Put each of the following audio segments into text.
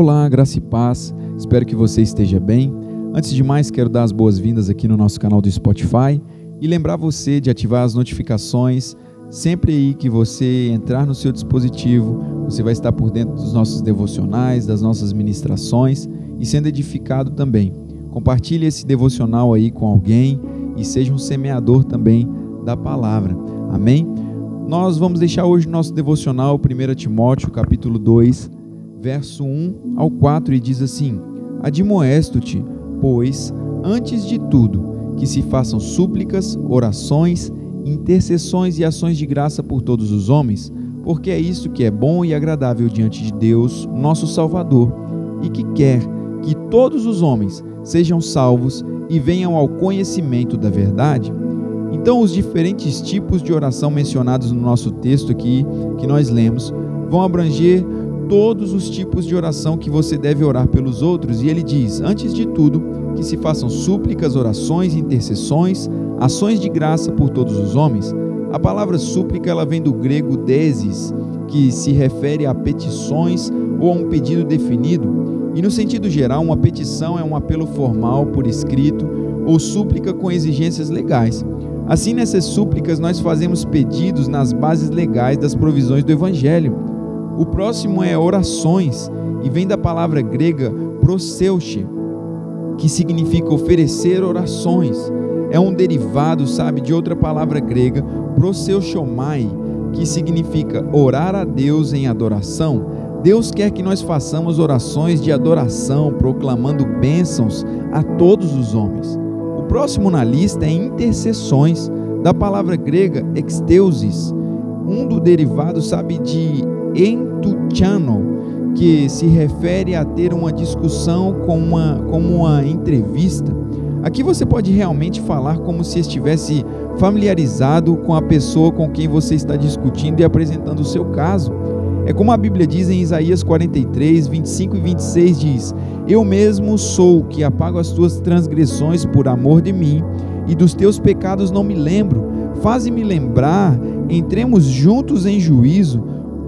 Olá, graça e paz. Espero que você esteja bem. Antes de mais, quero dar as boas-vindas aqui no nosso canal do Spotify e lembrar você de ativar as notificações. Sempre aí que você entrar no seu dispositivo, você vai estar por dentro dos nossos devocionais, das nossas ministrações e sendo edificado também. Compartilhe esse devocional aí com alguém e seja um semeador também da palavra. Amém? Nós vamos deixar hoje nosso devocional 1 Timóteo, capítulo 2, verso 1 ao 4, e diz assim: Admoesto-te, pois, antes de tudo, que se façam súplicas, orações, intercessões e ações de graça por todos os homens, porque é isso que é bom e agradável diante de Deus, nosso Salvador, e que quer que todos os homens sejam salvos e venham ao conhecimento da verdade. Então, os diferentes tipos de oração mencionados no nosso texto aqui, que nós lemos, vão abranger todos os tipos de oração que você deve orar pelos outros, e ele diz, antes de tudo, que se façam súplicas, orações, intercessões, ações de graça por todos os homens. A palavra súplica ela vem do grego desis, que se refere a petições ou a um pedido definido. E no sentido geral, uma petição é um apelo formal por escrito ou súplica com exigências legais. Assim, nessas súplicas, nós fazemos pedidos nas bases legais das provisões do Evangelho. O próximo é orações e vem da palavra grega proseuche, que significa oferecer orações. É um derivado, sabe, de outra palavra grega, proseuchomai, que significa orar a Deus em adoração. Deus quer que nós façamos orações de adoração, proclamando bênçãos a todos os homens. O próximo na lista é intercessões, da palavra grega exteusis, um do derivado, sabe, de entuchano, que se refere a ter uma discussão com uma, como uma entrevista. Aqui você pode realmente falar como se estivesse familiarizado com a pessoa com quem você está discutindo e apresentando o seu caso. É como a Bíblia diz em Isaías 43, 25 e 26: diz: Eu mesmo sou que apago as tuas transgressões por amor de mim, e dos teus pecados não me lembro. Faze-me lembrar, entremos juntos em juízo,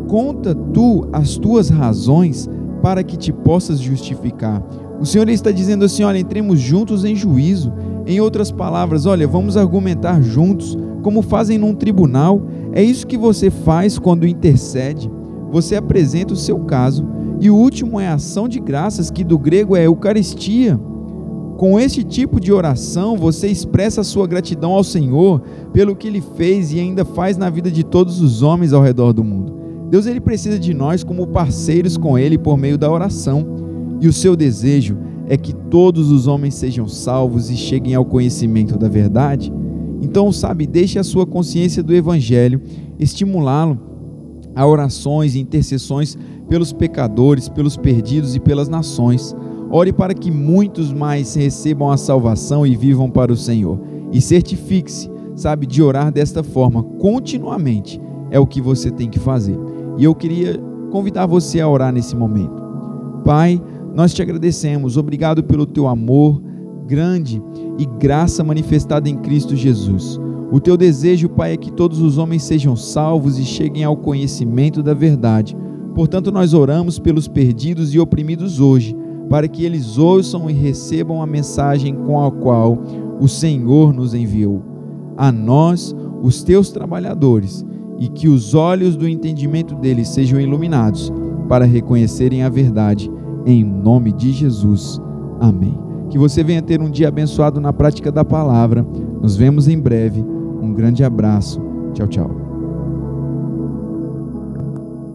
conta tu as tuas razões para que te possas justificar. O Senhor está dizendo assim: olha, entremos juntos em juízo. Em outras palavras, olha, vamos argumentar juntos, como fazem num tribunal. É isso que você faz quando intercede. Você apresenta o seu caso. E o último é a ação de graças, que do grego é Eucaristia. Com este tipo de oração, você expressa sua gratidão ao Senhor pelo que ele fez e ainda faz na vida de todos os homens ao redor do mundo. Deus ele precisa de nós como parceiros com ele por meio da oração. E o seu desejo é que todos os homens sejam salvos e cheguem ao conhecimento da verdade. Então, sabe, deixe a sua consciência do evangelho estimulá-lo a orações e intercessões pelos pecadores, pelos perdidos e pelas nações. Ore para que muitos mais recebam a salvação e vivam para o Senhor. E certifique-se, sabe, de orar desta forma continuamente. É o que você tem que fazer. E eu queria convidar você a orar nesse momento. Pai, nós te agradecemos, obrigado pelo teu amor grande e graça manifestada em Cristo Jesus. O teu desejo, Pai, é que todos os homens sejam salvos e cheguem ao conhecimento da verdade. Portanto, nós oramos pelos perdidos e oprimidos hoje, para que eles ouçam e recebam a mensagem com a qual o Senhor nos enviou. A nós, os teus trabalhadores, e que os olhos do entendimento deles sejam iluminados para reconhecerem a verdade, em nome de Jesus. Amém. Que você venha ter um dia abençoado na prática da palavra. Nos vemos em breve. Um grande abraço. Tchau, tchau.